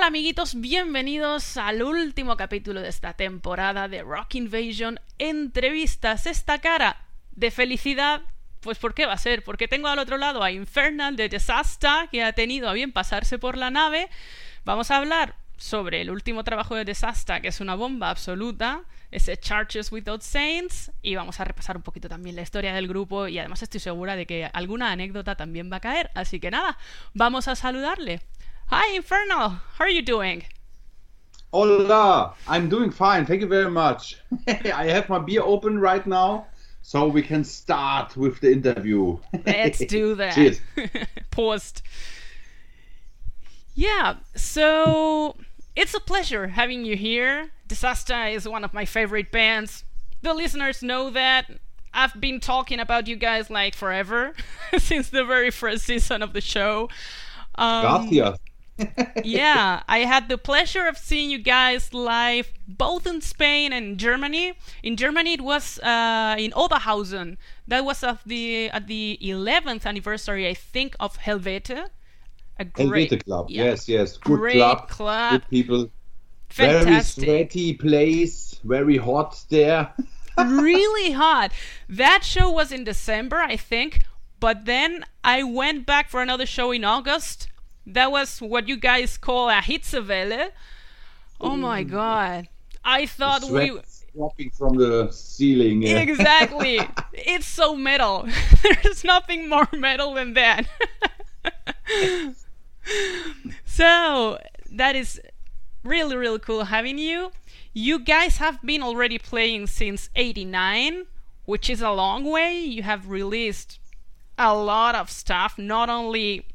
tal amiguitos? Bienvenidos al último capítulo de esta temporada de Rock Invasion Entrevistas. Esta cara de felicidad, pues ¿por qué va a ser? Porque tengo al otro lado a Infernal de Disaster, que ha tenido a bien pasarse por la nave. Vamos a hablar sobre el último trabajo de Disaster, que es una bomba absoluta, ese Charges Without Saints, y vamos a repasar un poquito también la historia del grupo y además estoy segura de que alguna anécdota también va a caer. Así que nada, vamos a saludarle. Hi Infernal, how are you doing? Hola, I'm doing fine. Thank you very much. I have my beer open right now, so we can start with the interview. Let's do that. Cheers. Paused. Yeah, so it's a pleasure having you here. Desaster is one of my favorite bands. The listeners know that. I've been talking about you guys like forever, since the very first season of the show. Um, Gracias. Yeah, I had the pleasure of seeing you guys live both in Spain and Germany. In Germany, it was uh, in Oberhausen. That was of the at the 11th anniversary, I think, of Helvete. A great Helvete Club. yeah, Yes, yes. Good great club. club. Good people. Fantastic. Very sweaty place. Very hot there. really hot. That show was in December, I think. But then I went back for another show in August. That was what you guys call a Hitzewelle. Oh my god. I thought Sweat we dropping from the ceiling. yeah. Exactly. it's so metal. There's nothing more metal than that. so, that is really, really cool having you. You guys have been already playing since 89, which is a long way. You have released a lot of stuff, not only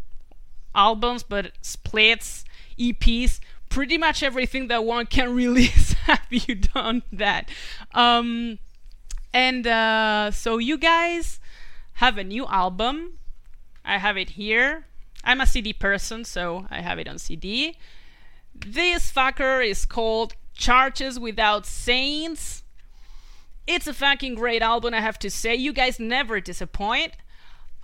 albums, but splits, EPs, pretty much everything that one can release. have you done that? Um, and uh, so you guys have a new album. I have it here. I'm a CD person, so I have it on CD. This fucker is called Churches Without Saints. It's a fucking great album, I have to say. You guys never disappoint.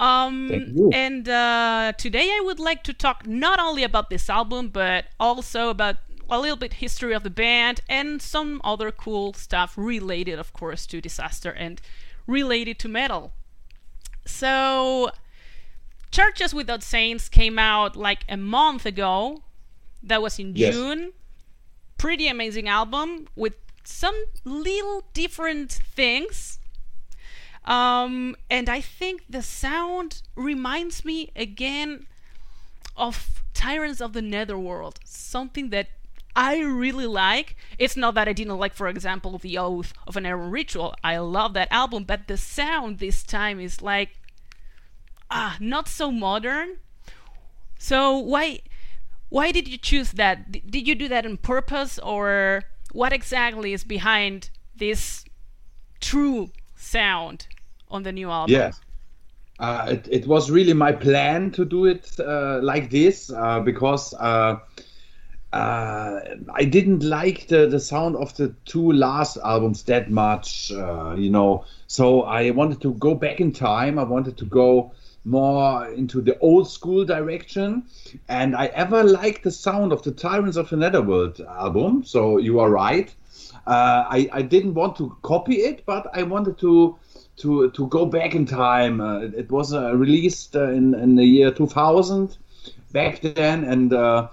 Um, and uh, today I would like to talk not only about this album, but also about a little bit history of the band and some other cool stuff related, of course, to Desaster and related to metal. So, Churches Without Saints came out like a month ago. That was in Yes. June. Pretty amazing album with some little different things. Um, and I think the sound reminds me again of Tyrants of the Netherworld, something that I really like. It's not that I didn't like, for example, The Oath of an Iron Ritual. I love that album, but the sound this time is like, ah, not so modern. So why, why did you choose that? D- did you do that on purpose, or what exactly is behind this true sound on the new album? Yes. Uh, it, it was really my plan to do it uh, like this uh, because uh, uh, I didn't like the, the sound of the two last albums that much, uh, you know. So I wanted to go back in time. I wanted to go more into the old school direction. And I ever liked the sound of the Tyrants of the Netherworld album. So you are right. I, I didn't want to copy it, but I wanted to to to go back in time. Uh, it, was uh, released uh, in in the year 2000 back then, and uh,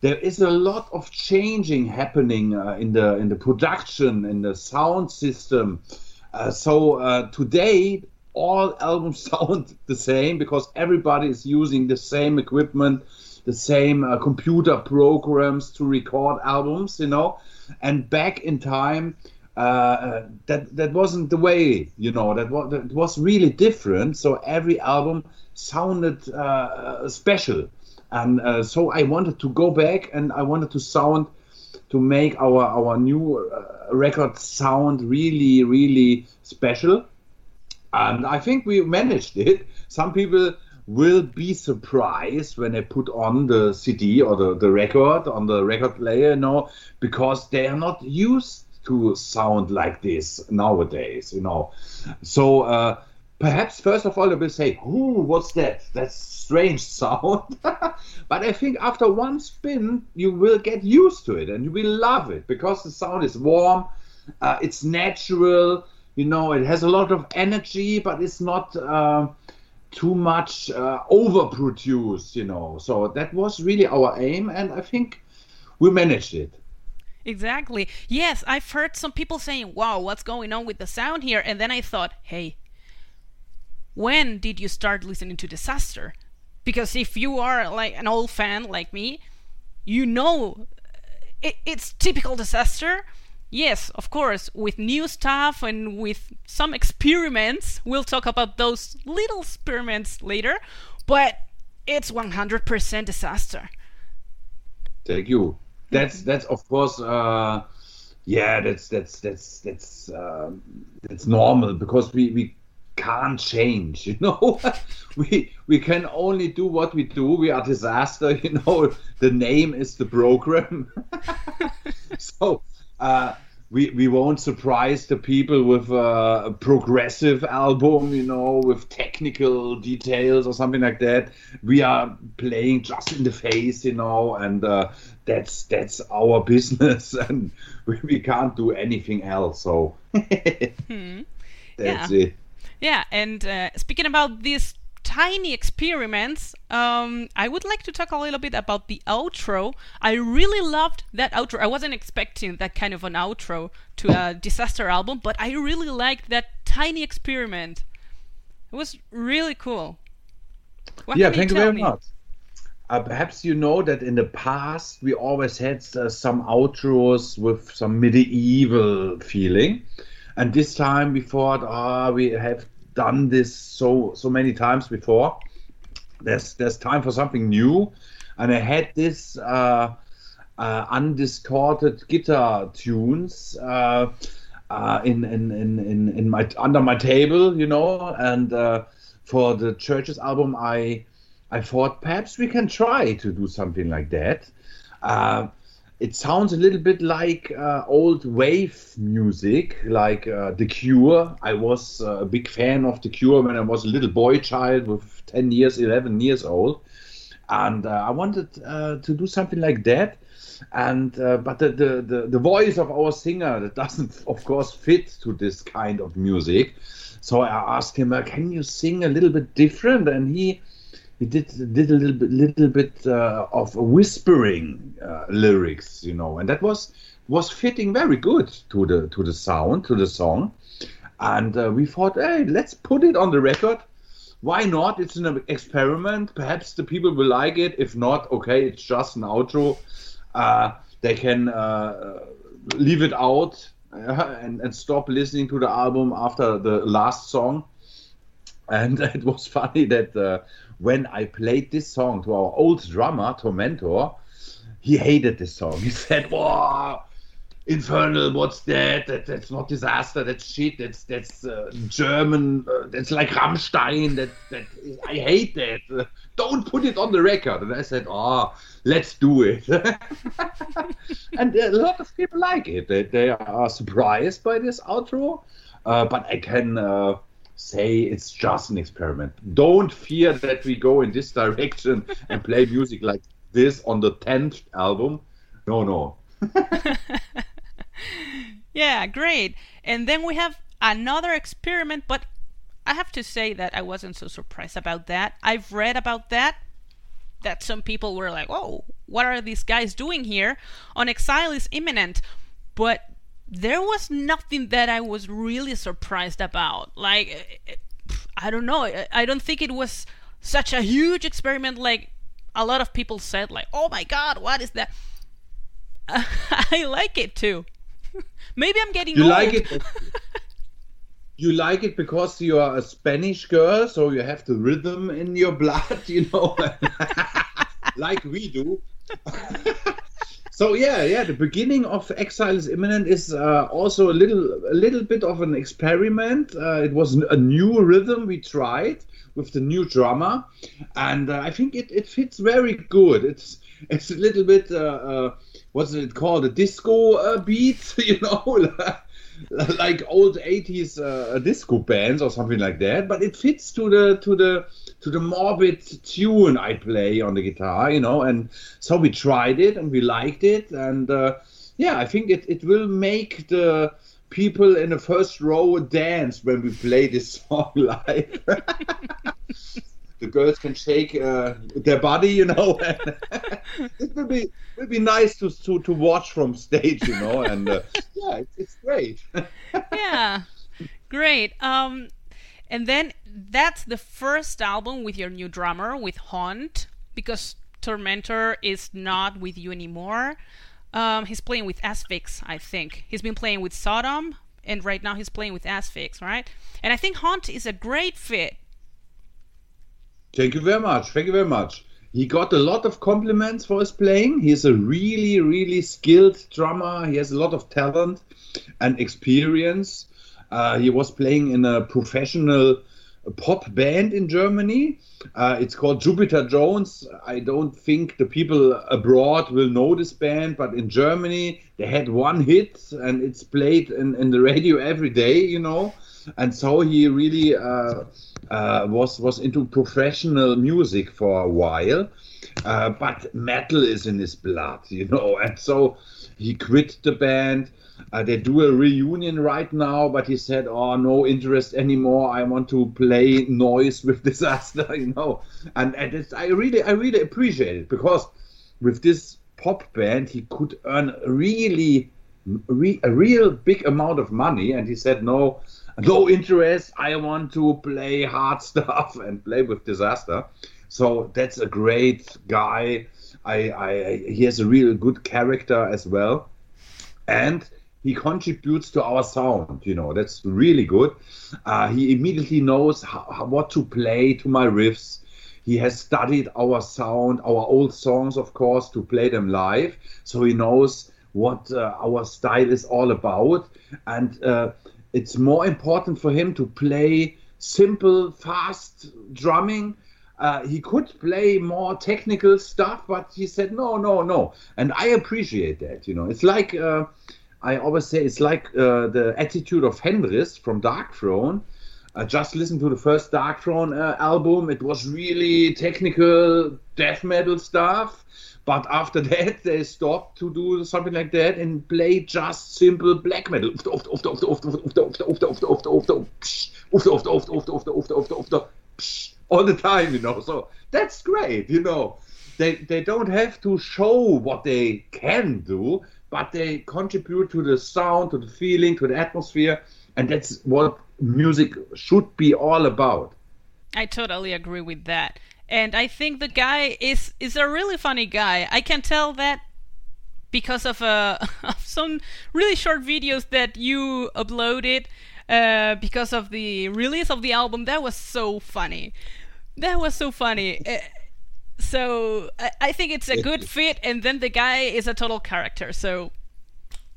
there is a lot of changing happening uh, in the in the production in the sound system. Uh, so today all albums sound the same because everybody is using the same equipment, the same computer programs to record albums, you know. And back in time, uh, that that wasn't the way, you know. That was that was really different. So every album sounded uh, special, and uh, so I wanted to go back and I wanted to sound to make our our new uh, record sound really really special and I think we managed it. Some people will be surprised when they put on the CD or the, the record on the record player, you know, because they are not used to sound like this nowadays, you know. So uh, perhaps first of all, they will say, "Ooh, what's that? That's strange sound." but I think after one spin, you will get used to it and you will love it because the sound is warm, uh, it's natural. You know, it has a lot of energy, but it's not. Uh, too much uh, overproduced, you know. So that was really our aim, and I think we managed it. Exactly. Yes, I've heard some people saying, wow, what's going on with the sound here? And then I thought, hey, when did you start listening to Desaster? Because if you are like an old fan like me, you know it, it's typical Desaster. Yes, of course, with new stuff and with some experiments. We'll talk about those little experiments later, but it's 100% Desaster. Thank you. That's that's of course uh, yeah that's that's that's that's uh, that's normal because we we can't change you know? We we can only do what we do. We are desaster you know? The name is the program. So uh, we we won't surprise the people with a progressive album, you know, with technical details or something like that. We are playing just in the face, you know, and uh, that's that's our business, and we, we can't do anything else. So hmm. that's yeah. it. Yeah, and uh, speaking about this tiny experiments, um, I would like to talk a little bit about the outro. I really loved that outro. I wasn't expecting that kind of an outro to a desaster album, but I really liked that tiny experiment. It was really cool. What yeah, thank you very me? much. Uh, perhaps you know that in the past we always had uh, some outros with some medieval feeling, and this time we thought, ah, oh, we have done this so so many times before. There's there's time for something new, and I had this uh, uh, undistorted guitar tunes uh, uh in, in, in, in, in my under my table, you know, and uh, for the churches album, I I thought perhaps we can try to do something like that. Uh, it sounds a little bit like uh, old wave music, like uh, The Cure. I was uh, a big fan of The Cure when I was a little boy child with 10 years, 11 years old. And uh, I wanted uh, to do something like that. And but the, the, the, the voice of our singer that doesn't, of course, fit to this kind of music. So I asked him, "Can you sing a little bit different?" And he he did did a little bit little bit uh, of whispering uh, lyrics, you know, and that was was fitting very good to the to the sound to the song, and uh, we thought, hey, let's put it on the record. Why not? It's an experiment. Perhaps the people will like it. If not, okay, it's just an outro. Uh, they can uh, leave it out uh, and, and stop listening to the album after the last song. And it was funny that when I played this song to our old drummer, Tormentor, he hated this song. He said, "Wow, Infernal, what's that? that? That's not desaster. That's shit. That's that's uh, German. Uh, that's like Rammstein. That that I hate that. Don't put it on the record." And I said, "Oh, let's do it." and a lot of people like it. They, they are surprised by this outro. Uh, but I can uh, say it's just an experiment. Don't fear that we go in this direction and play music like this on the 10th album. No, no. yeah, great. And then we have another experiment, but I have to say that I wasn't so surprised about that. I've read about that. That some people were like, oh, what are these guys doing here? On Exile is Imminent. But there was nothing that I was really surprised about. Like, I don't know. I don't think it was such a huge experiment like a lot of people said, like, oh my god, what is that? I like it too. Maybe I'm getting you old. like it. you like it because you are a Spanish girl, so you have the rhythm in your blood, you know, like we do. So yeah, yeah, the beginning of Exile is Imminent is uh, also a little, a little bit of an experiment. Uh, it was a new rhythm we tried with the new drummer, and uh, I think it, it fits very good. It's it's a little bit uh, uh, what's it called? A disco uh, beat, you know, like old 80s uh, disco bands or something like that. But it fits to the to the to the morbid tune I play on the guitar, you know. And so we tried it and we liked it, and uh, yeah, I think it it will make the people in the first row dance when we play this song live. the girls can shake uh, their body, you know. it will be will be nice to, to to watch from stage, you know. And uh, yeah, it's, it's great. yeah, great. Um, and then that's the first album with your new drummer with Hont, because Tormentor is not with you anymore. Um, he's playing with Asphyx, I think. He's been playing with Sodom, and right now he's playing with Asphyx, right? And I think Hont is a great fit. Thank you very much. Thank you very much. He got a lot of compliments for his playing. He's a really, really skilled drummer. He has a lot of talent and experience. Uh, he was playing in a professional pop band in Germany. Uh, it's called Jupiter Jones. I don't think the people abroad will know this band, but in Germany they had one hit and it's played in, in the radio every day, you know. And so he really uh, uh, was was into professional music for a while. Uh, but metal is in his blood, you know, and so he quit the band uh, they do a reunion right now, but he said, "Oh, no interest anymore. I want to play noise with desaster," you know. And, and I really, I really appreciate it because with this pop band, he could earn really, re, a real big amount of money. And he said, "No, no interest. I want to play hard stuff and play with desaster." So that's a great guy. I, I, he has a real good character as well, and he contributes to our sound. You know, that's really good. Uh, he immediately knows how, what to play to my riffs. He has studied our sound, our old songs, of course, to play them live. So he knows what uh, our style is all about. And uh, it's more important for him to play simple, fast drumming. Uh, he could play more technical stuff, but he said no, no, no, and I appreciate that. You know, it's like uh, I always say it's like uh, the attitude of Fenriz from Darkthrone. I just listened to the first Darkthrone uh, album. It was really technical death metal stuff. But after that, they stopped to do something like that and play just simple black metal. All the time, you know. So that's great, you know. They, they don't have to show what they can do but they contribute to the sound, to the feeling, to the atmosphere, and that's what music should be all about. I totally agree with that. And I think the guy is is a really funny guy. I can tell that because of uh, of some really short videos that you uploaded uh, because of the release of the album. That was so funny. That was so funny. So I, I think it's a good fit, and then the guy is a total character. So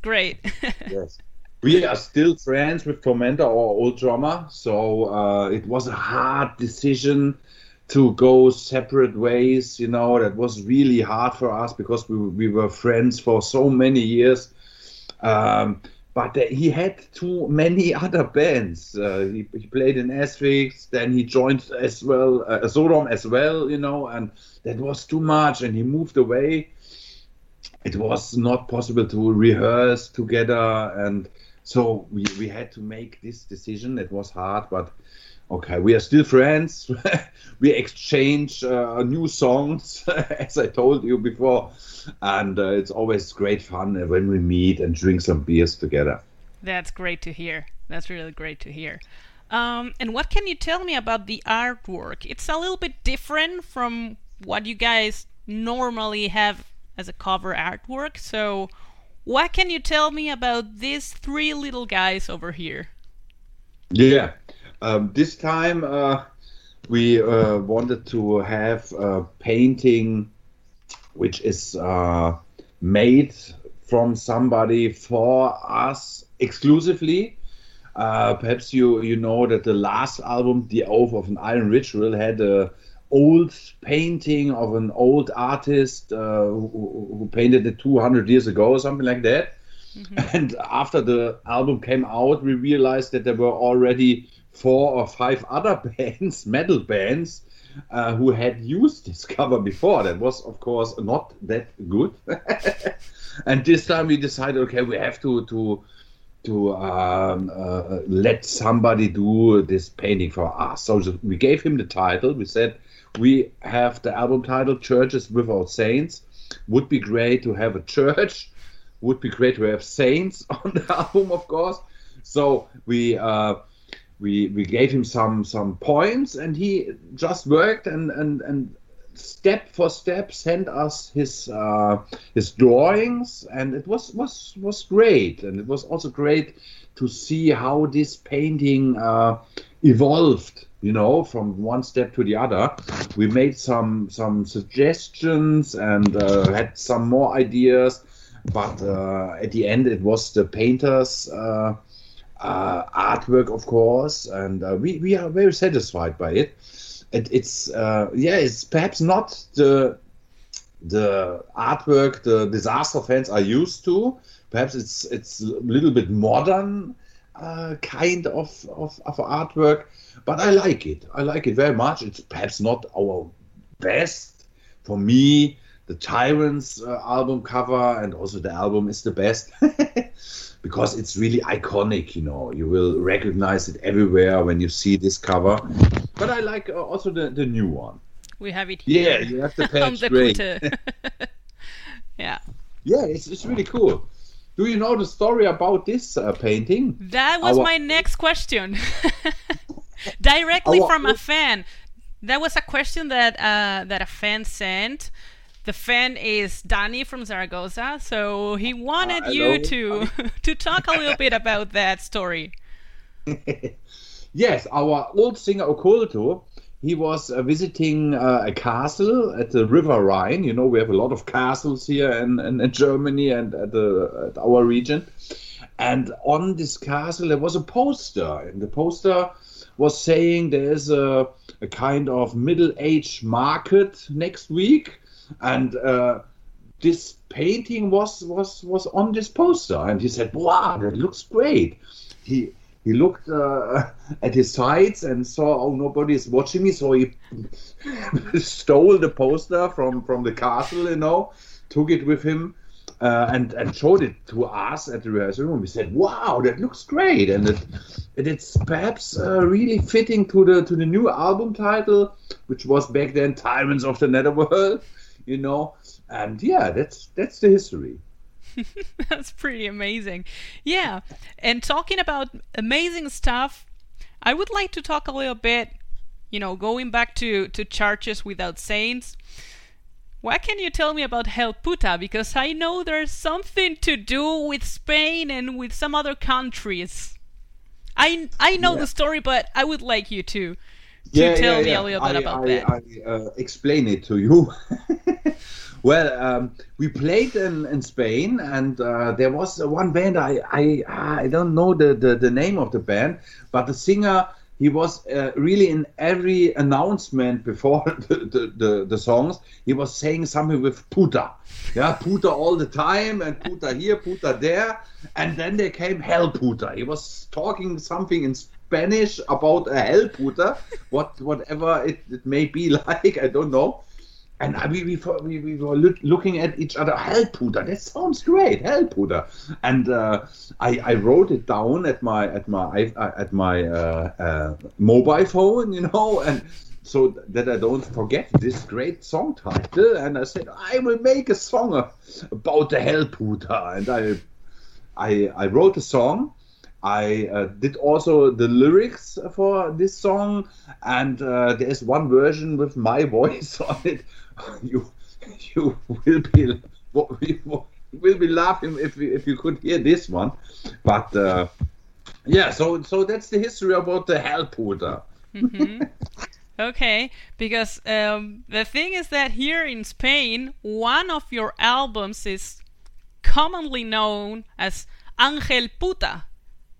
great. yes. We are still friends with Tormentor, our old drummer. So uh, it was a hard decision to go separate ways. You know, that was really hard for us because we, we were friends for so many years. Um, but uh, he had too many other bands. Uh, he, he, played in Asphyx, then he joined as well, uh, Sodom as well, you know, and that was too much, and he moved away. It was not possible to rehearse together, and so we, we had to make this decision. It was hard, but okay, we are still friends. we exchange uh, new songs, as I told you before, and uh, it's always great fun when we meet and drink some beers together. That's great to hear. That's really great to hear. Um, and what can you tell me about the artwork? It's a little bit different from what you guys normally have as a cover artwork. So, what can you tell me about these three little guys over here? Yeah, um, this time uh, we uh, wanted to have a painting which is uh, made from somebody for us exclusively. Uh, perhaps you you know that the last album, The Oath of an Iron Ritual, had a old painting of an old artist uh, who, who painted it 200 years ago or something like that. And after the album came out, we realized that there were already four or five other bands, metal bands, uh, who had used this cover before. That was, of course, not that good. and this time we decided, okay, we have to to to um, uh, let somebody do this painting for us. So we gave him the title. We said we have the album title "Churches Without Saints." Would be great to have a church. Would be great to have saints on the album, of course. So we. Uh, we, we gave him some some points and he just worked and, and, and step for step sent us his uh, his drawings, and it was was was great, and it was also great to see how this painting uh, evolved. You know, from one step to the other, we made some some suggestions and uh, had some more ideas, but uh, at the end, it was the painters. Uh, uh, artwork, of course, and we, we are very satisfied by it it, it's uh, yeah, it's perhaps not the the artwork the desaster fans are used to. Perhaps it's it's a little bit modern uh, kind of, of of artwork, but I like it. I like it very much. It's perhaps not our best for me. The Tyrants uh, album cover and also the album is the best. because it's really iconic. You know, you will recognize it everywhere when you see this cover. But I like uh, also the, the new one. We have it here. Yeah, you have the patch. on the great. yeah. Yeah, it's, it's really cool. Do you know the story about this uh, painting? That was Our- my next question. Directly Our- from a fan. That was a question that uh, that a fan sent. The fan is Danny from Zaragoza, so he wanted you to to talk a little bit about that story. Yes, our old singer Okkulto, he was uh, visiting uh, a castle at the River Rhine. You know, we have a lot of castles here in, in, in Germany and at, the, at our region. And on this castle, there was a poster, and the poster was saying there's a, a kind of middle age market next week, and uh, this painting was was was on this poster, and he said, "Wow, that looks great." He he looked uh, at his sides and saw, "Oh, nobody is watching me," so he stole the poster from from the castle, you know, took it with him. Uh, and and showed it to us at the rehearsal room. We said, "Wow, that looks great!" And it, it it's perhaps uh, really fitting to the to the new album title, which was back then "Tyrants of the Netherworld," you know. And yeah, that's that's the history. That's pretty amazing. Yeah. And talking about amazing stuff, I would like to talk a little bit, you know, going back to, to Churches Without Saints. What can you tell me about Helputa? Because I know there's something to do with Spain and with some other countries. I, I know Yeah. the story, but I would like you to, to tell me a little bit I, about I, that. I uh, explain it to you. well, um, we played in, in Spain, and uh, there was one band. I I I don't know the, the, the name of the band, but the singer he was uh, really in every announcement before the, the, the, the songs. He was saying something with puta, yeah, puta all the time, and puta here, puta there, and then there came hell puta. He was talking something in Spanish about a hell puta, what whatever it, it may be like, I don't know. And I, we, we, we, we were look, looking at each other, hell puta, that sounds great, hell puta. And uh, I, I wrote it down at my at my at my uh, uh, mobile phone, you know, and so that I don't forget this great song title. And I said, I will make a song about the hell puta. And I I, I wrote a song. I uh, did also the lyrics for this song, and uh, there's one version with my voice on it. You you will be will be laughing if you, if you could hear this one, but uh, yeah. So so that's the history about the hell puta. Okay, because um, the thing is that here in Spain, one of your albums is commonly known as Angel Puta,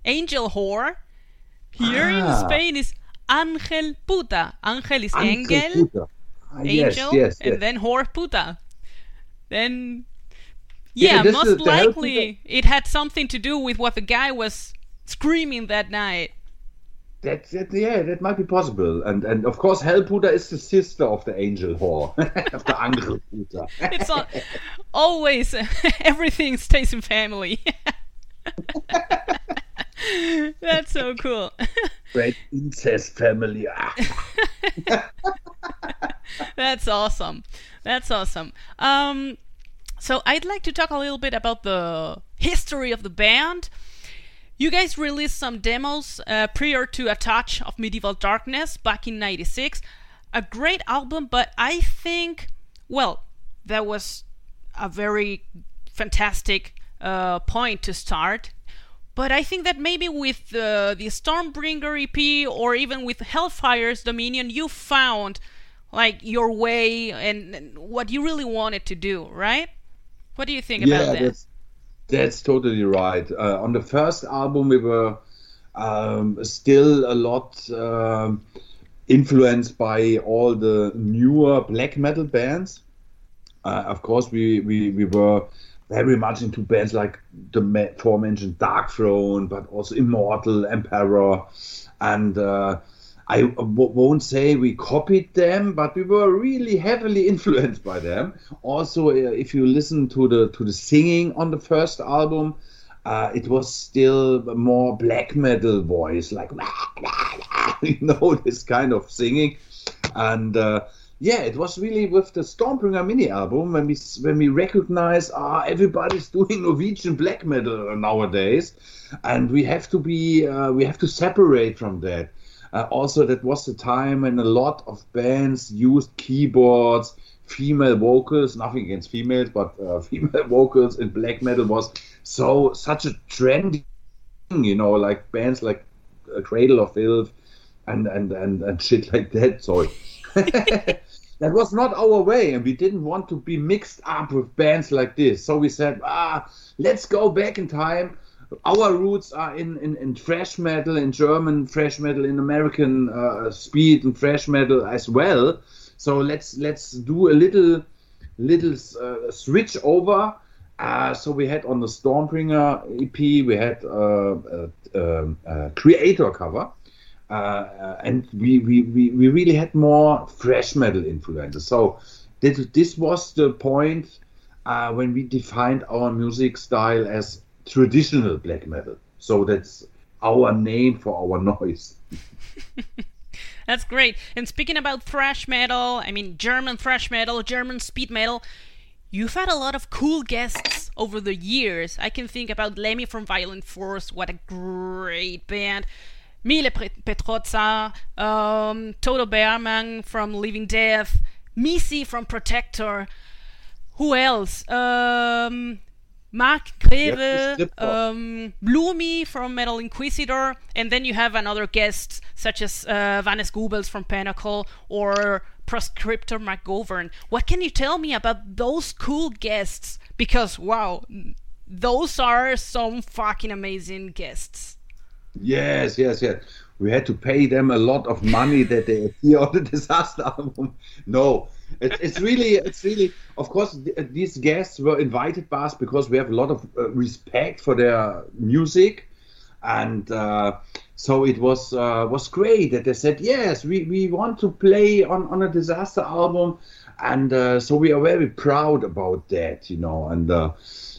Angel Whore. Here in Ah. Spain is Angel Puta. Angel is Angel Engel, Puta. Ah, yes, Angel, yes, and yes. then Whore Puta. Then, Yeah, yeah, most is the Hell likely it had something to do with what the guy was screaming that night. That, that yeah, that might be possible. And and of course, Hellputer is the sister of the angel whore, of the Angelputer. It's all, always everything stays in family. That's so cool. Great incest family. Ah. That's awesome. That's awesome. Um, so I'd like to talk a little bit about the history of the band. You guys released some demos uh, prior to A Touch of Medieval Darkness back in 96. A great album, but I think, well, that was a very fantastic uh, point to start. But I think that maybe with uh, the Stormbringer EP or even with Hellfire's Dominion, you found like your way and, and what you really wanted to do, right? What do you think about that? that's that's totally right. Uh, on the first album, we were um, still a lot um, influenced by all the newer black metal bands. Uh, of course, we, we, we were very much into bands like the aforementioned Darkthrone, but also Immortal, Emperor, and uh, I w- won't say we copied them, but we were really heavily influenced by them. Also, uh, if you listen to the to the singing on the first album, uh, it was still more black metal voice, like you know this kind of singing, and uh, yeah, it was really with the Stormbringer mini album when we when we recognize ah everybody's doing Norwegian black metal nowadays, and we have to be uh, we have to separate from that. Uh, also, that was the time when a lot of bands used keyboards, female vocals. Nothing against females, but uh, female vocals in black metal was so such a trendy thing, you know, like bands like uh, Cradle of Filth and and and, and shit like that. Sorry. that was not our way, and we didn't want to be mixed up with bands like this. So we said, ah, let's go back in time. Our roots are in, in, in thrash metal, in German thrash metal, in American uh, speed and thrash metal as well. So let's let's do a little little uh, switch over. Uh, so we had on the Stormbringer EP, we had uh, a, a, a Kreator cover, uh, and we, we, we, we really had more thrash metal influences. So this, this was the point uh, when we defined our music style as traditional black metal. So that's our name for our noise. That's great. And speaking about thrash metal, I mean German thrash metal, German speed metal, you've had a lot of cool guests over the years. I can think about Lemmy from Violent Force, what a great band. Mille Petrozza, um, Toto Behrman from Living Death, Missy from Protector. Who else? Um, Marc Grewe, Yep, um, Bloomy from Metal Inquisitor, and then you have another guests such as uh, Vanessa Goebbels from Pinnacle or Proscriptor McGovern. What can you tell me about those cool guests? Because wow, those are some fucking amazing guests. Yes, yes, yes. We had to pay them a lot of money that they appear on the desaster album. No, it, it's really, it's really. Of course, th- these guests were invited by us because we have a lot of uh, respect for their music, and uh, so it was uh, was great that they said yes, we, we want to play on on a desaster album, and uh, so we are very proud about that, you know. And uh,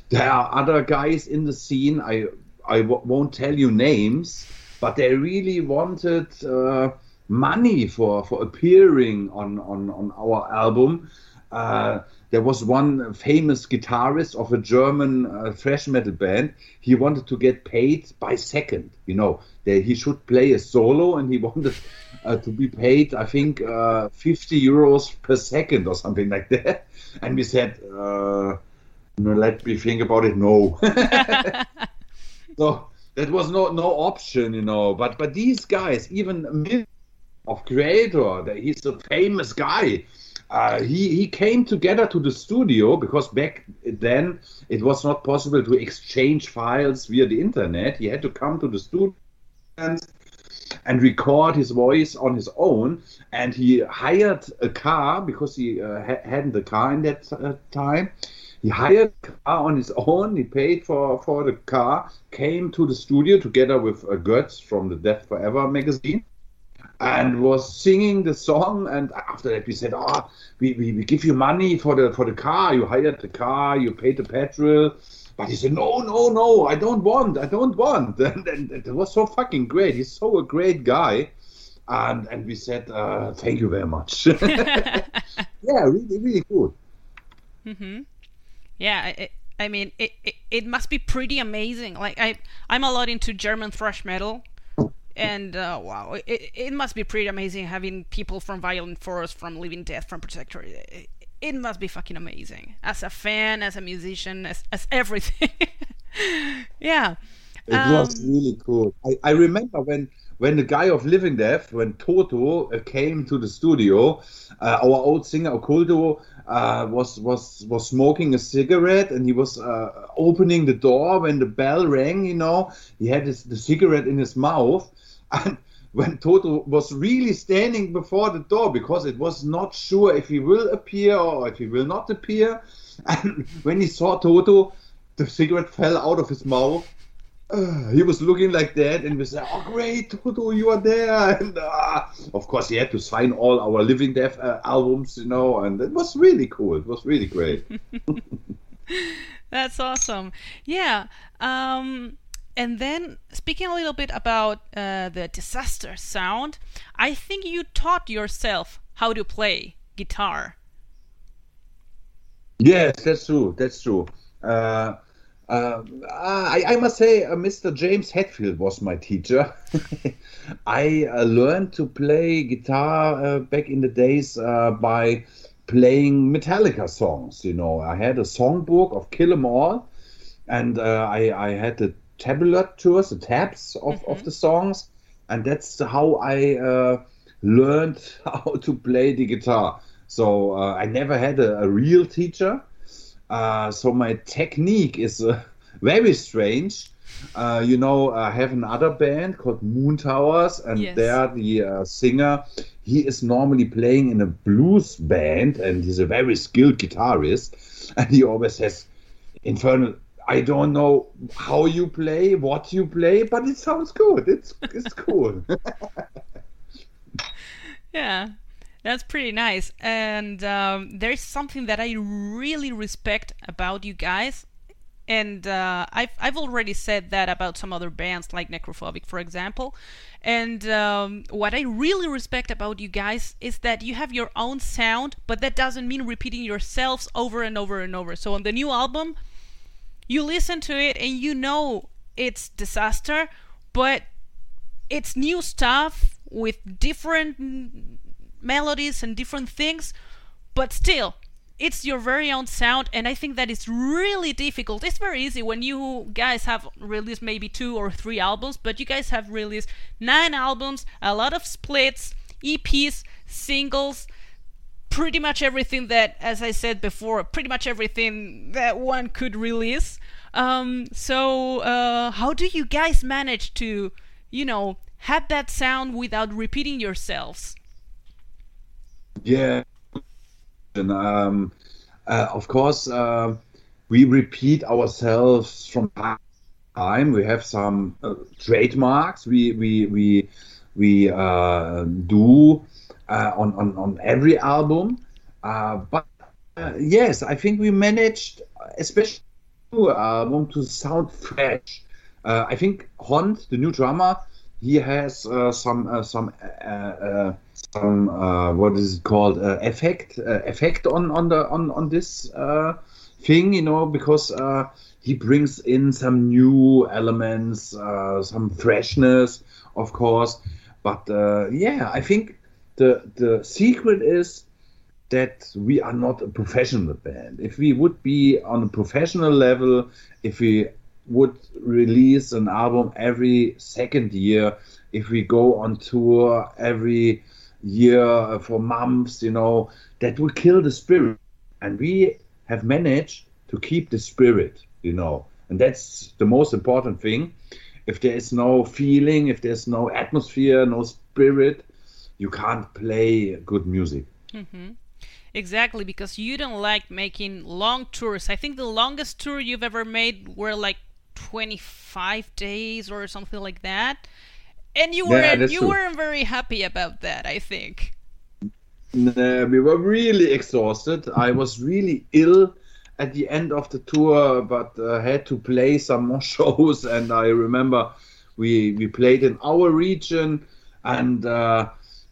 there are other guys in the scene. I I w- won't tell you names, but they really wanted uh, money for, for appearing on, on, on our album. Uh, there was one famous guitarist of a German uh, thrash metal band. He wanted to get paid by second. You know, that he should play a solo, and he wanted uh, to be paid, I think, uh, 50 euros per second or something like that. And we said, uh, no, let me think about it. No. so that was no no option, you know. But but these guys, even of Kreator, he's a famous guy. Uh, he he came together to the studio because back then it was not possible to exchange files via the internet. He had to come to the studio, and and record his voice on his own. And he hired a car because he uh, ha- hadn't a car in that uh, time. He hired a car on his own. He paid for, for the car, came to the studio together with uh, Götz from the Death Forever magazine and was singing the song. And after that, we said, "Oh, we, we, we give you money for the for the car. You hired the car. You paid the petrol." But he said, "No, no, no. I don't want. I don't want." And, and it was so fucking great. He's so a great guy. And and we said, uh, "Thank you very much." yeah, really, really cool. Mm-hmm. Yeah, it, I mean, it, it it must be pretty amazing. Like I I'm a lot into German thrash metal, and uh, wow, it, it must be pretty amazing having people from Violent Force, from Living Death, from Protector. It, it must be fucking amazing as a fan, as a musician, as, as everything. yeah. It um, was really cool. I, I remember when when the guy of Living Death, when Toto uh, came to the studio, uh, our old singer Okkulto uh, was was was smoking a cigarette and he was uh, opening the door when the bell rang. You know, he had his, the cigarette in his mouth, and when Toto was really standing before the door because it was not sure if he will appear or if he will not appear. And when he saw Toto, the cigarette fell out of his mouth. Uh, he was looking like that, and we said, "Oh, great, Toto, you are there!" And uh, of course, he had to sign all our Living Death uh, albums, you know, and it was really cool. It was really great. That's awesome. Yeah. Um, and then speaking a little bit about uh, the desaster sound, I think you taught yourself how to play guitar. Yes, that's true. That's true. Uh, uh, I, I, must say, uh, Mr. James Hetfield was my teacher. I uh, learned to play guitar uh, back in the days by playing Metallica songs. You know, I had a songbook of Kill 'Em All, and I, I had the tabulatures, the tabs of, mm-hmm. of the songs, and that's how I uh, learned how to play the guitar. So uh, I never had a, a real teacher. Uh, so my technique is uh, very strange. Uh, you know, I have another band called Moon Towers, and yes. there the uh, singer he is normally playing in a blues band, and he's a very skilled guitarist, and he always has infernal I don't know how you play, what you play, but it sounds good. It's it's cool. yeah, that's pretty nice. And um, there's something that I really respect about you guys. And uh, I've I've already said that about some other bands like Necrophobic, for example. And um, what I really respect about you guys is that you have your own sound, but that doesn't mean repeating yourselves over and over and over. So on the new album, you listen to it and you know it's desaster, but it's new stuff with different melodies and different things, but still it's your very own sound and i think that is really difficult it's very easy when you guys have released maybe two or three albums but you guys have released nine albums a lot of splits eps singles pretty much everything that, as I said before, pretty much everything that one could release. Um, so, uh, how do you guys manage to, you know, have that sound without repeating yourselves? Yeah, um, uh, of course, uh, we repeat ourselves from time. We have some uh, trademarks. We we we we uh, do uh, on, on, on every album. Uh, but yes, I think we managed, especially album, to sound fresh. I think Hont, the new drummer, he has some uh, some uh, what is it called uh, effect uh, effect on on the on on this uh, thing you know because he brings in some new elements some freshness of course but yeah I think the the secret is that we are not a professional band. If we would be on a professional level, if we would release an album every second year, if we go on tour every year for months, you know, that would kill the spirit. And we have managed to keep the spirit, you know, and that's the most important thing. if there is no feeling, if there's no atmosphere, no spirit, you can't play good music. Mm-hmm. Exactly, because you don't like making long tours. I think the longest tour you've ever made were like 25 days or something like that. And you weren't you true. weren't very happy about that, I think. Nah, we were really exhausted. I was really ill at the end of the tour, but uh, had to play some more shows. And I remember we we played in our region, and uh,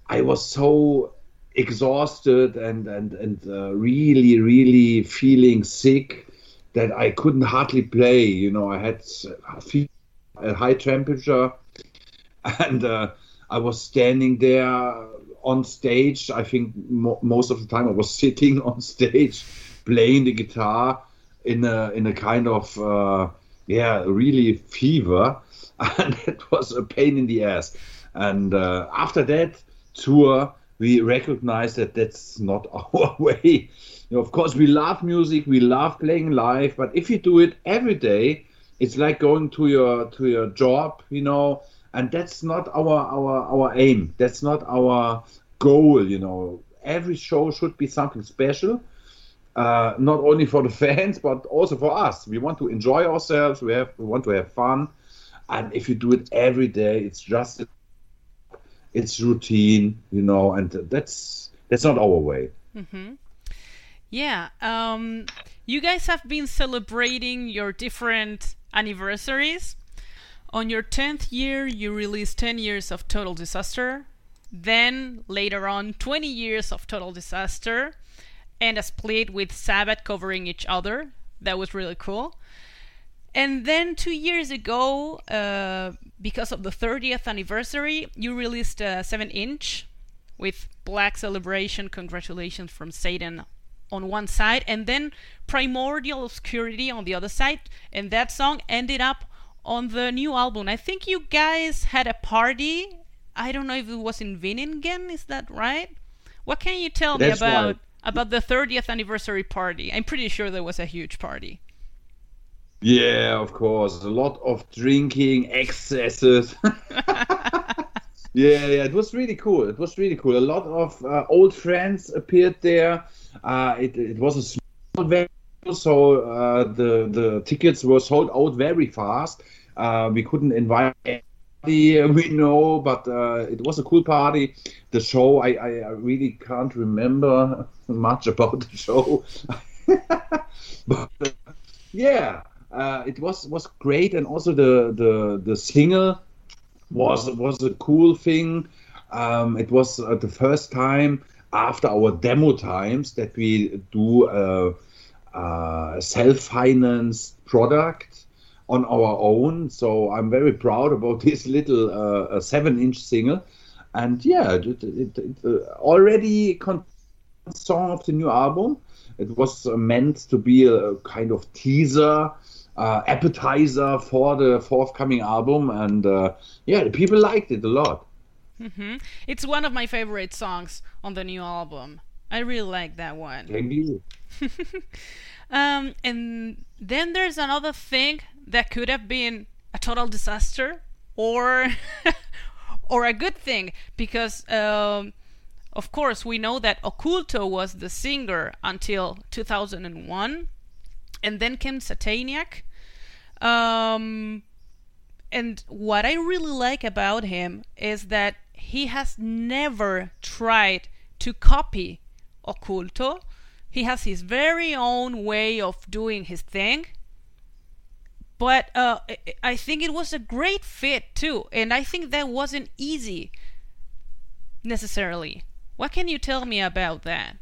I was so exhausted and and and uh, really really feeling sick that I couldn't hardly play. You know, I had a high temperature, and uh, I was standing there on stage. I think mo- most of the time I was sitting on stage, playing the guitar in a in a kind of uh, yeah really fever, and it was a pain in the ass. And uh, after that tour, we recognized that that's not our way. You know, of course, we love music, we love playing live, but if you do it every day, it's like going to your to your job, you know, and that's not our our our aim. That's not our goal, you know. Every show should be something special, uh, not only for the fans but also for us. We want to enjoy ourselves. We have we want to have fun, and if you do it every day, it's just it's routine, you know, and that's that's not our way. Yeah. Um, you guys have been celebrating your different anniversaries. On your 10th year, you released 10 years of Total Desaster. Then, later on, 20 years of Total Desaster. And a split with Sabbat covering each other. That was really cool. And then two years ago, uh, because of the 30th anniversary, you released a 7 inch with Black Celebration, Congratulations from Satan on one side, and then Primordial Obscurity on the other side. And that song ended up on the new album. I think you guys had a party. I don't know if it was in Vinningen, is that right? What can you tell That's me about right. about the 30th anniversary party? I'm pretty sure there was a huge party. Yeah, of course. A lot of drinking, excesses. yeah, yeah, it was really cool. It was really cool. A lot of uh, old friends appeared there. Uh, it, it was a small venue, so uh, the the tickets were sold out very fast. Uh, we couldn't invite anybody we know, but uh, it was a cool party. The show, I, I, really can't remember much about the show. but uh, yeah, uh, it was was great, and also the the the singer was was a cool thing. Um, it was uh, the first time after our demo times that we do a, a self-financed product on our own. So I'm very proud about this little uh, seven-inch single, and yeah, it, it, it, uh, already con- song of the new album. It was uh, meant to be a kind of teaser, uh, appetizer for the forthcoming album, and uh, yeah, the people liked it a lot. hmm It's one of my favorite songs on the new album. I really like that one. Thank you. Um, and then there's another thing that could have been a total disaster or or a good thing because um, of course we know that Okkulto was the singer until 2001 and then came Sataniac um, and what I really like about him is that he has never tried to copy Okkulto. He has his very own way of doing his thing. But uh, I- think it was a great fit too, and I think that wasn't easy necessarily. What can you tell me about that?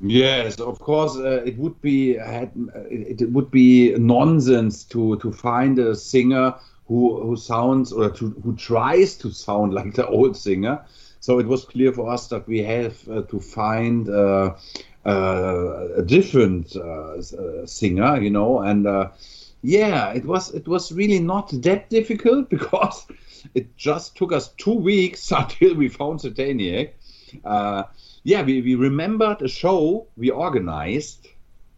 Yes, of course. Uh, it would be it, it would be nonsense to to find a singer who who sounds or to, who tries to sound like the old singer. So it was clear for us that we have uh, to find uh, a different uh, uh, singer, you know, and uh, yeah, it was it was really not that difficult because it just took us two weeks until we found Sataniac. Uh, yeah, we, we remembered a show we organized.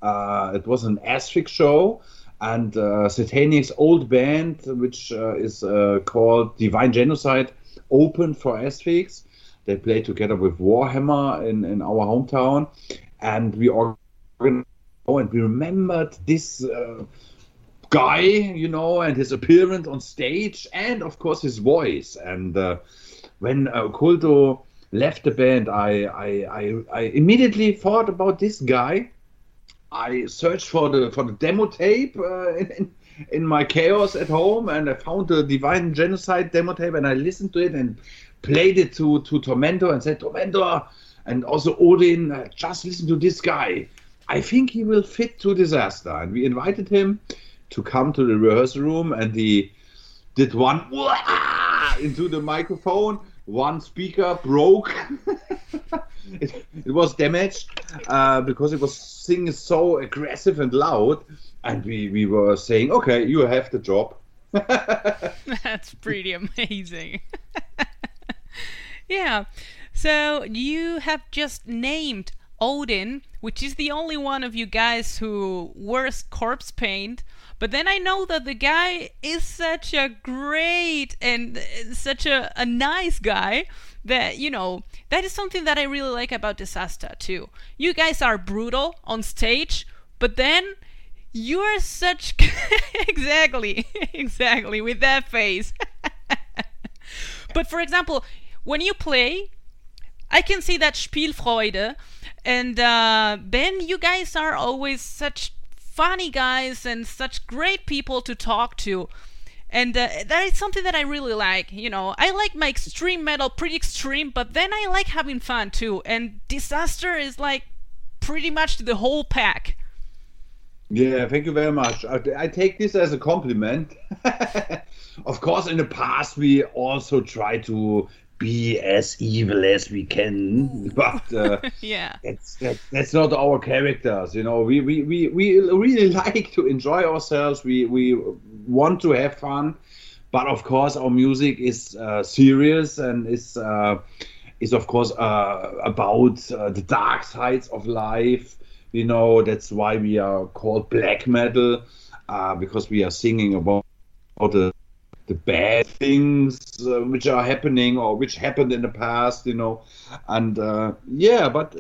Uh, it was an Asphyx show, and uh, Sataniac's old band, which uh, is uh, called Divine Genocide, opened for Asphyx. They played together with Warhammer in, in our hometown, and we organized. Oh, and we remembered this uh, guy, you know, and his appearance on stage, and of course his voice. And uh, when uh, left the band, I, I, I, I immediately thought about this guy. I searched for the for the demo tape uh, in, in my chaos at home, and I found the Divine Genocide demo tape, and I listened to it and played it to to Tormentor and said, Tormentor, and also Odin, uh, just listen to this guy. I think he will fit to Desaster, and we invited him to come to the rehearsal room, and he did one into the microphone. One speaker broke. it, it, was damaged uh, because it was singing so aggressive and loud, and we, we were saying, "Okay, you have the job." That's pretty amazing. yeah. So you have just named Odin, which is the only one of you guys who wears corpse paint. But then I know that the guy is such a great and uh, such a, a nice guy that, you know, that is something that I really like about Desaster too. You guys are brutal on stage, but then you are such. exactly, exactly, with that face. but for example, when you play, I can see that Spielfreude, and uh, then you guys are always such funny guys and such great people to talk to. And uh, that is something that I really like. You know, I like my extreme metal pretty extreme, but then I like having fun too. And Desaster is like pretty much the whole pack. Yeah, thank you very much. I, I take this as a compliment. of course, in the past, we also try to be as evil as we can, but uh, yeah, that's that, that's not our characters. You know, we, we, we, we really like to enjoy ourselves. We we want to have fun, but of course, our music is uh, serious and is uh, is of course uh, about uh, the dark sides of life. You know, that's why we are called black metal uh, because we are singing about, about the the bad things uh, which are happening or which happened in the past, you know. And uh, yeah, but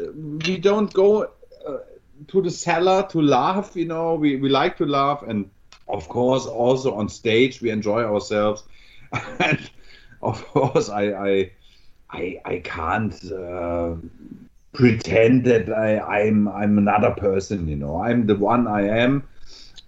we don't go uh, to the cellar to laugh, you know. We, we like to laugh, and of course, also on stage, we enjoy ourselves. and of course, I I I, I can't. Uh, pretend that I, I'm I'm another person, you know. I'm the one I am,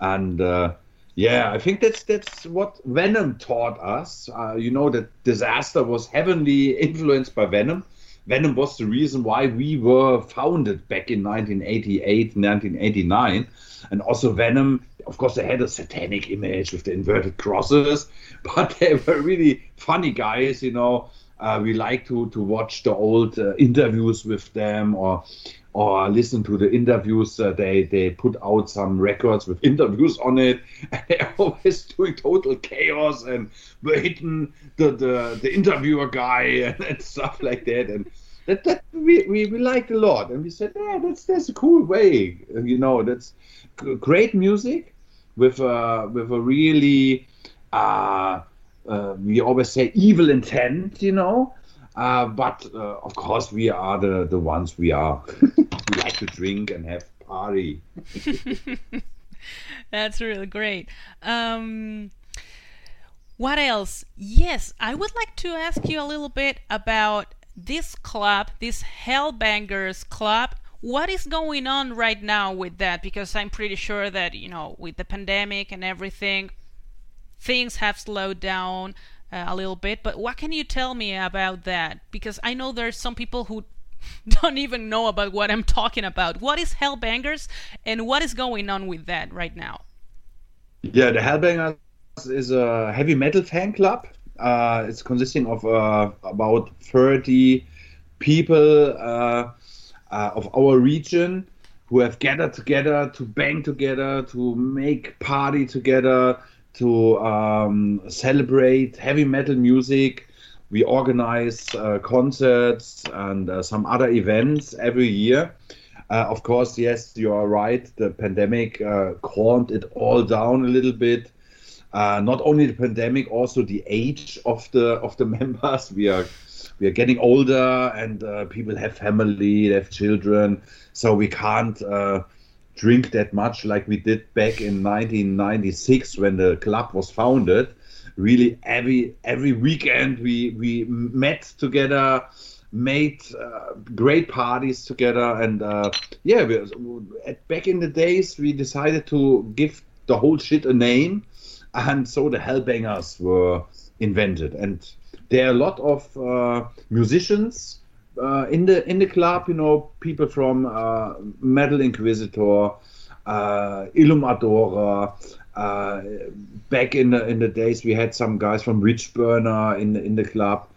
and uh, yeah, I think that's that's what Venom taught us. Uh, you know that Desaster was heavily influenced by Venom. Venom was the reason why we were founded back in 1988, 1989, and also Venom. Of course, they had a satanic image with the inverted crosses, but they were really funny guys. You know, uh, we like to to watch the old uh, interviews with them or or listen to the interviews. Uh, they they put out some records with interviews on it. They're always doing total chaos and hitting the, the, the interviewer guy and, and, stuff like that. And that, that we, we, we liked a lot. And we said, yeah, that's that's a cool way. You know, that's great music with a with a really uh, uh, we always say evil intent. You know. Uh, but uh, of course, we are the, the ones we are. we like to drink and have party. That's really great. Um, what else? Yes, I would like to ask you a little bit about this club, this Hellbangers Club. What is going on right now with that? Because I'm pretty sure that, you know, with the pandemic and everything, things have slowed down uh, a little bit. But what can you tell me about that? Because I know there's some people who don't even know about what I'm talking about. What is Hellbangers and what is going on with that right now? Yeah, the Hellbangers is a heavy metal fan club. Uh, it's consisting of uh, about 30 people uh, uh, of our region who have gathered together to bang together, to make party together, to um, celebrate heavy metal music. We organize uh, concerts and uh, some other events every year. Uh, of course, yes, you are right. The pandemic uh, calmed it all down a little bit. Uh, not only the pandemic, also the age of the of the members. We are we are getting older, and uh, people have family, they have children, so we can't drink that much like we did back in 1996 when the club was founded. Really, every every weekend we we met together made uh, great parties together and uh, yeah we, at, back in the days we decided to give the whole shit a name and so the hellbangers were invented and there are a lot of uh, musicians uh, in the in the club you know people from uh, metal inquisitor uh, Illum Adora uh, back in the in the days we had some guys from Witchburner in in the club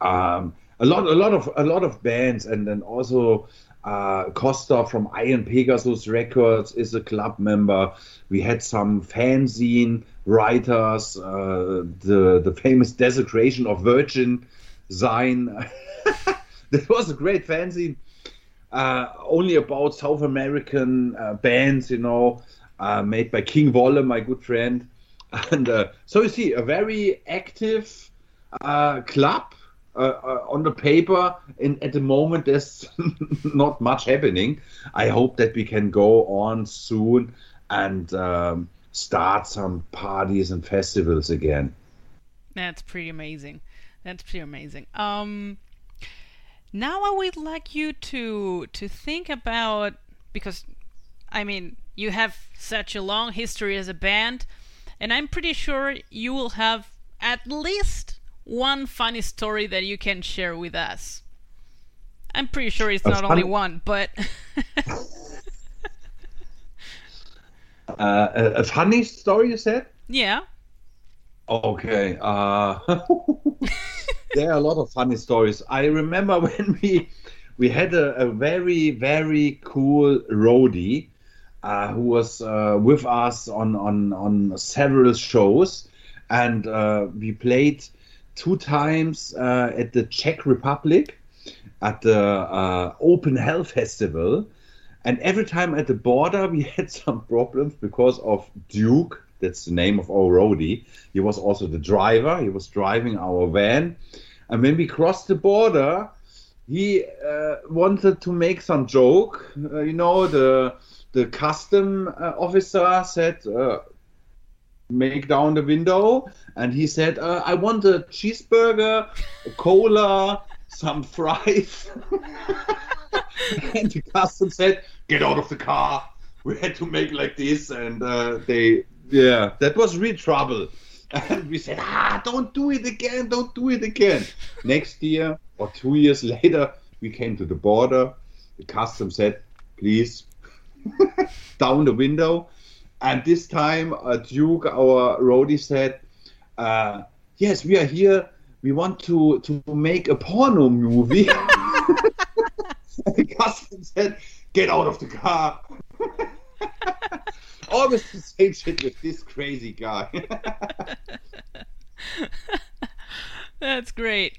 um, a lot a lot of a lot of bands and then also uh, Costa from Iron Pegasus Records is a club member. We had some fanzine writers, uh, the the famous Desecration of Virgin Sign. that was a great fanzine, uh, only about South American uh, bands, you know, uh, made by King Wolle, my good friend. And uh, so you see, a very active club uh, uh, on the paper. And at the moment there's not much happening. I hope that we can go on soon and um, start some parties and festivals again. That's pretty amazing. That's pretty amazing. Um now i would like you to to think about because i mean you have such a long history as a band and i'm pretty sure you will have at least one funny story that you can share with us? I'm pretty sure it's not only one, but. uh, a, a, funny story, you said? Yeah. Okay. Uh, there are a lot of funny stories. I remember when we we had a, a very very cool roadie uh, who was uh, with us on on on several shows, and uh, we played two times uh, at the Czech Republic at the uh, Open Hell Festival. And every time at the border, we had some problems because of Duke. That's the name of our roadie. He was also the driver. He was driving our van. And when we crossed the border, he uh, wanted to make some joke. Uh, you know, the the custom uh, officer said, uh, make down the window and he said uh, i want a cheeseburger a cola some fries and the custom said get out of the car we had to make like this and uh, they yeah that was real trouble and we said ah don't do it again don't do it again next year or two years later we came to the border the custom said please down the window and this time, uh, Duke, our roadie, said, uh, "Yes, we are here. We want to to make a porno movie." the custom said, "Get out of the car." Always the same shit with this crazy guy. That's great.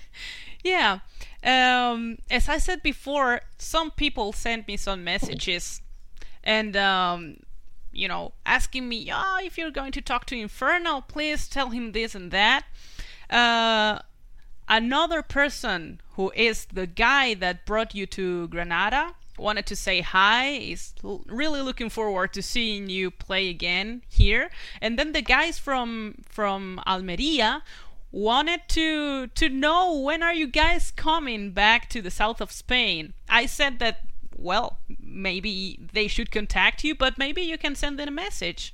yeah. Um, as I said before, some people sent me some messages, and um, you know, asking me, oh, if you're going to talk to Infernal, please tell him this and that. Uh, another person who is the guy that brought you to Granada wanted to say hi is really looking forward to seeing you play again here and then the guys from from almeria wanted to to know when are you guys coming back to the south of spain i said that well, maybe they should contact you, but maybe you can send them a message.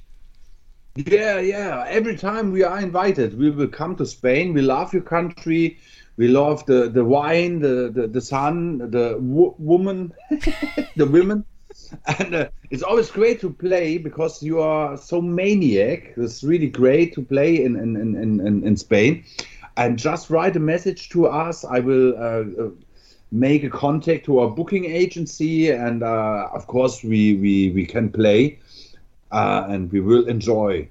Yeah, yeah. Every time we are invited, we will come to Spain. We love your country. We love the, the wine, the, the, the sun, the wo- woman, the women. And uh, it's always great to play because you are so maniac. It's really great to play in, in, in, in, in Spain. And just write a message to us. I will uh, uh make a contact to our booking agency, and uh, of course we we we can play, uh, and we will enjoy.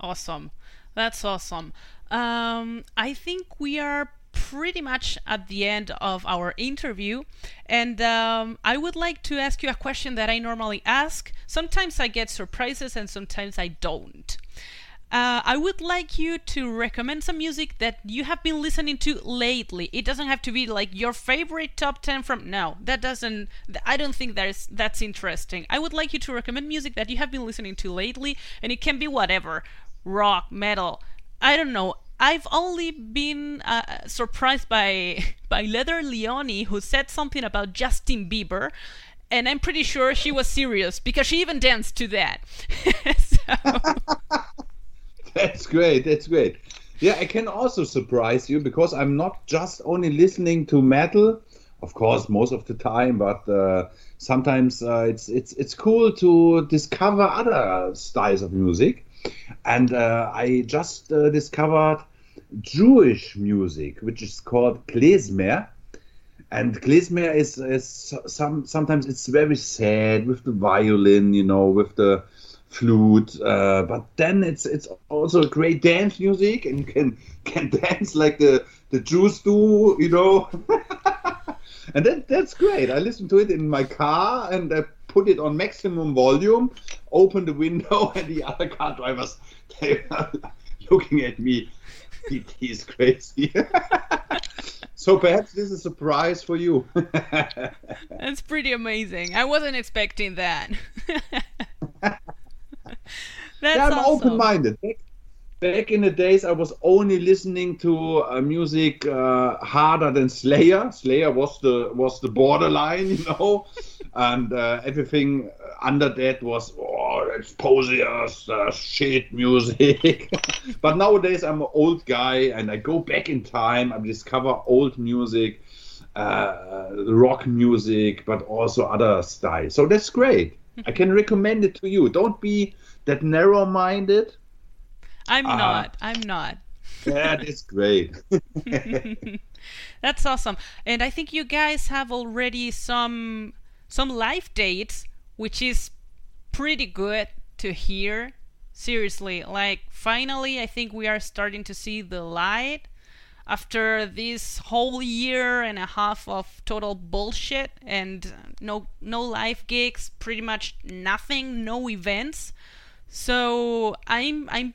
Awesome, that's awesome. Um, I think we are pretty much at the end of our interview, and um, I would like to ask you a question that I normally ask. Sometimes I get surprises, and sometimes I don't. Uh, I would like you to recommend some music that you have been listening to lately. It doesn't have to be like your favorite top 10 from no, that doesn't I don't think that is that's interesting. I would like you to recommend music that you have been listening to lately and it can be whatever. Rock, metal. I don't know. I've only been uh, surprised by by Leather Leone who said something about Justin Bieber and I'm pretty sure she was serious because she even danced to that. That's great. That's great. Yeah, I can also surprise you because I'm not just only listening to metal, of course, most of the time, but uh, sometimes uh, it's it's it's cool to discover other styles of music. And uh, I just uh, discovered Jewish music, which is called klezmer. And klezmer is, is some sometimes it's very sad with the violin, you know, with the flute. Uh, but then it's it's also great dance music, and you can can dance like the the Jews do, you know. and that that's great. I listen to it in my car, and I put it on maximum volume, open the window, and the other car drivers they are looking at me. He, he's crazy. so perhaps this is a surprise for you. That's pretty amazing. I wasn't expecting that. That's yeah, I'm awesome. open-minded. Back, in the days, I was only listening to uh, music uh, harder than Slayer. Slayer was the was the borderline, you know, and uh, everything under that was oh, it's posers, uh, shit music. but nowadays, I'm an old guy, and I go back in time. I discover old music. Uh, rock music, but also other styles. So that's great. I can recommend it to you. Don't be that narrow-minded. I'm Uh, not. I'm not. That is great. That's awesome. And I think you guys have already some some live dates, which is pretty good to hear. Seriously, like finally I think we are starting to see the light after this whole year and a half of total bullshit and no no live gigs, pretty much nothing, no events. So I'm I'm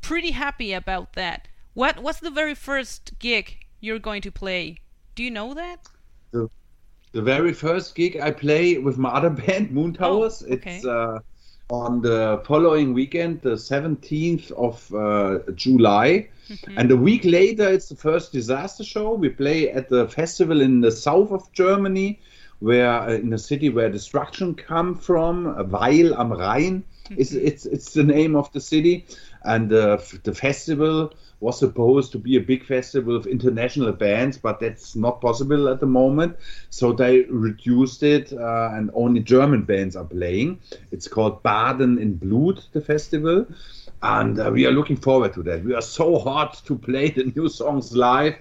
pretty happy about that. What what's the very first gig you're going to play? Do you know that? the, the very first gig I play with my other band, Moon Towers, Oh, okay. it's uh, on the following weekend, the 17th of uh, July. Mm-hmm. And a week later, it's the first disaster show. We play at the festival in the south of Germany, where uh, in a city where destruction come from, Weil am Rhein. Mm-hmm. it's it's the name of the city, and uh, the festival was supposed to be a big festival of international bands, but that's not possible at the moment. So they reduced it, uh, and only German bands are playing. It's called Baden in Blut, the festival, and uh, we are looking forward to that. We are so hot to play the new songs live.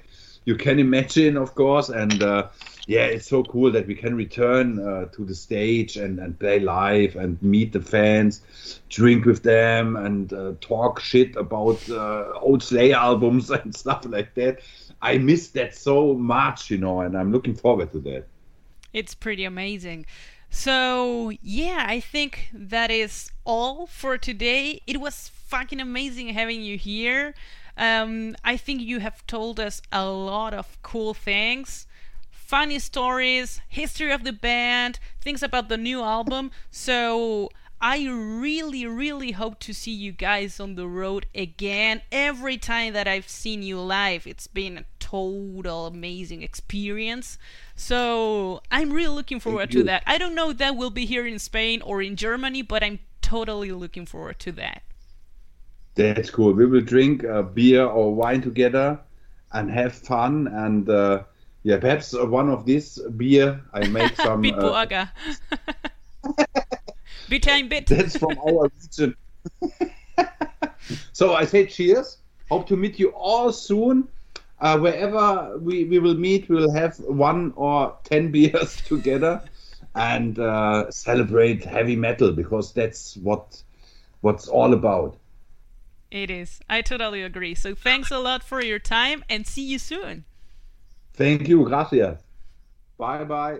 You can imagine, of course, and uh, yeah, it's so cool that we can return uh, to the stage and, and play live and meet the fans, drink with them, and uh, talk shit about uh, old Slayer albums and stuff like that. I miss that so much, you know, and I'm looking forward to that. It's pretty amazing. So, yeah, I think that is all for today. It was fucking amazing having you here. Um, I think you have told us a lot of cool things, funny stories, history of the band, things about the new album. So, I really, really hope to see you guys on the road again. Every time that I've seen you live, it's been a total amazing experience. So I'm really looking forward to that. I don't know if that will be here in Spain or in Germany, but I'm totally looking forward to that. That's cool. We will drink uh, beer or wine together and have fun. And uh, yeah, perhaps one of this beer I make some. Bit uh, Boaga. bit time bit. That's from our region. so I say cheers. Hope to meet you all soon. Uh, wherever we, we will meet, we will have one or ten beers together and uh, celebrate heavy metal because that's what what's all about. It is. I totally agree. So thanks a lot for your time and see you soon. Thank you. Gracias. Bye bye.